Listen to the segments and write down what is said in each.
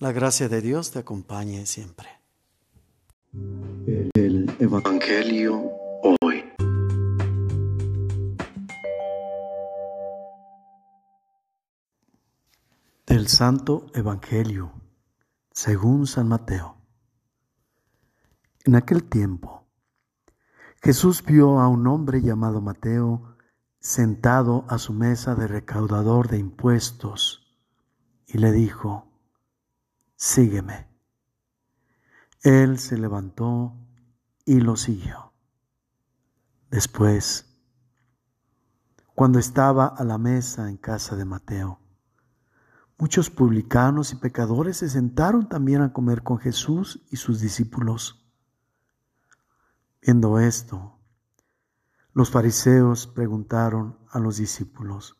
La gracia de Dios te acompañe siempre. El Evangelio hoy. Del Santo Evangelio, según San Mateo. En aquel tiempo, Jesús vio a un hombre llamado Mateo sentado a su mesa de recaudador de impuestos y le dijo, sígueme. Él se levantó y lo siguió. Después, cuando estaba a la mesa en casa de Mateo, muchos publicanos y pecadores se sentaron también a comer con Jesús y sus discípulos. Viendo esto, los fariseos preguntaron a los discípulos,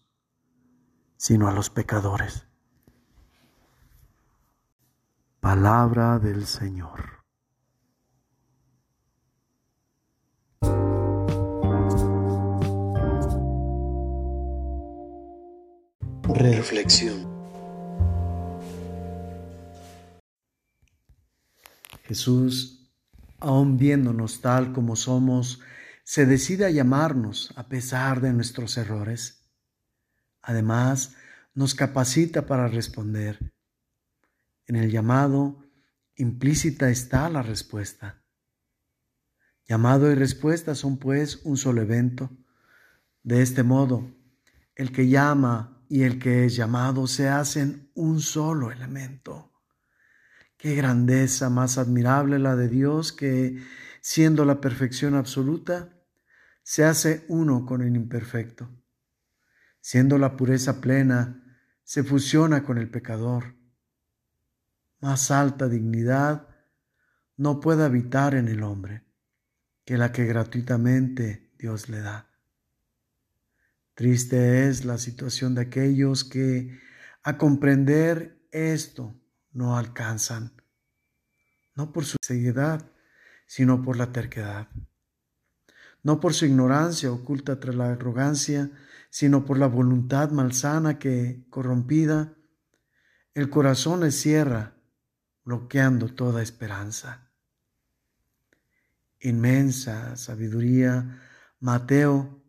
sino a los pecadores. Palabra del Señor. Reflexión. Jesús, aun viéndonos tal como somos, se decide a llamarnos a pesar de nuestros errores. Además, nos capacita para responder. En el llamado implícita está la respuesta. Llamado y respuesta son pues un solo evento. De este modo, el que llama y el que es llamado se hacen un solo elemento. Qué grandeza más admirable la de Dios que siendo la perfección absoluta, se hace uno con el imperfecto. Siendo la pureza plena, se fusiona con el pecador. Más alta dignidad no puede habitar en el hombre que la que gratuitamente Dios le da. Triste es la situación de aquellos que a comprender esto no alcanzan, no por su ceguedad, sino por la terquedad. No por su ignorancia oculta tras la arrogancia, sino por la voluntad malsana que, corrompida, el corazón le cierra, bloqueando toda esperanza. Inmensa sabiduría, Mateo,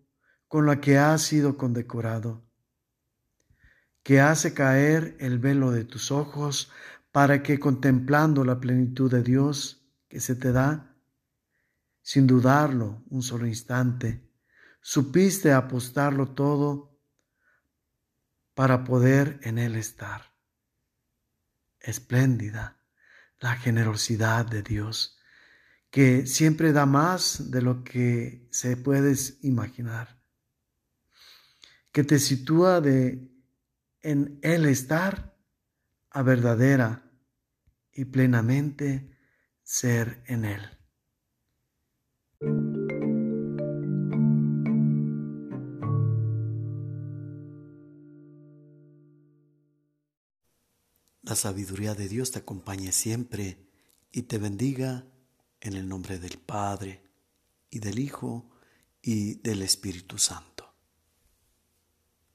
con la que has sido condecorado, que hace caer el velo de tus ojos para que contemplando la plenitud de Dios que se te da, sin dudarlo un solo instante, supiste apostarlo todo para poder en él estar. Espléndida la generosidad de Dios, que siempre da más de lo que se puedes imaginar, que te sitúa de en él estar a verdadera y plenamente ser en él. La sabiduría de Dios te acompañe siempre y te bendiga en el nombre del Padre y del Hijo y del Espíritu Santo.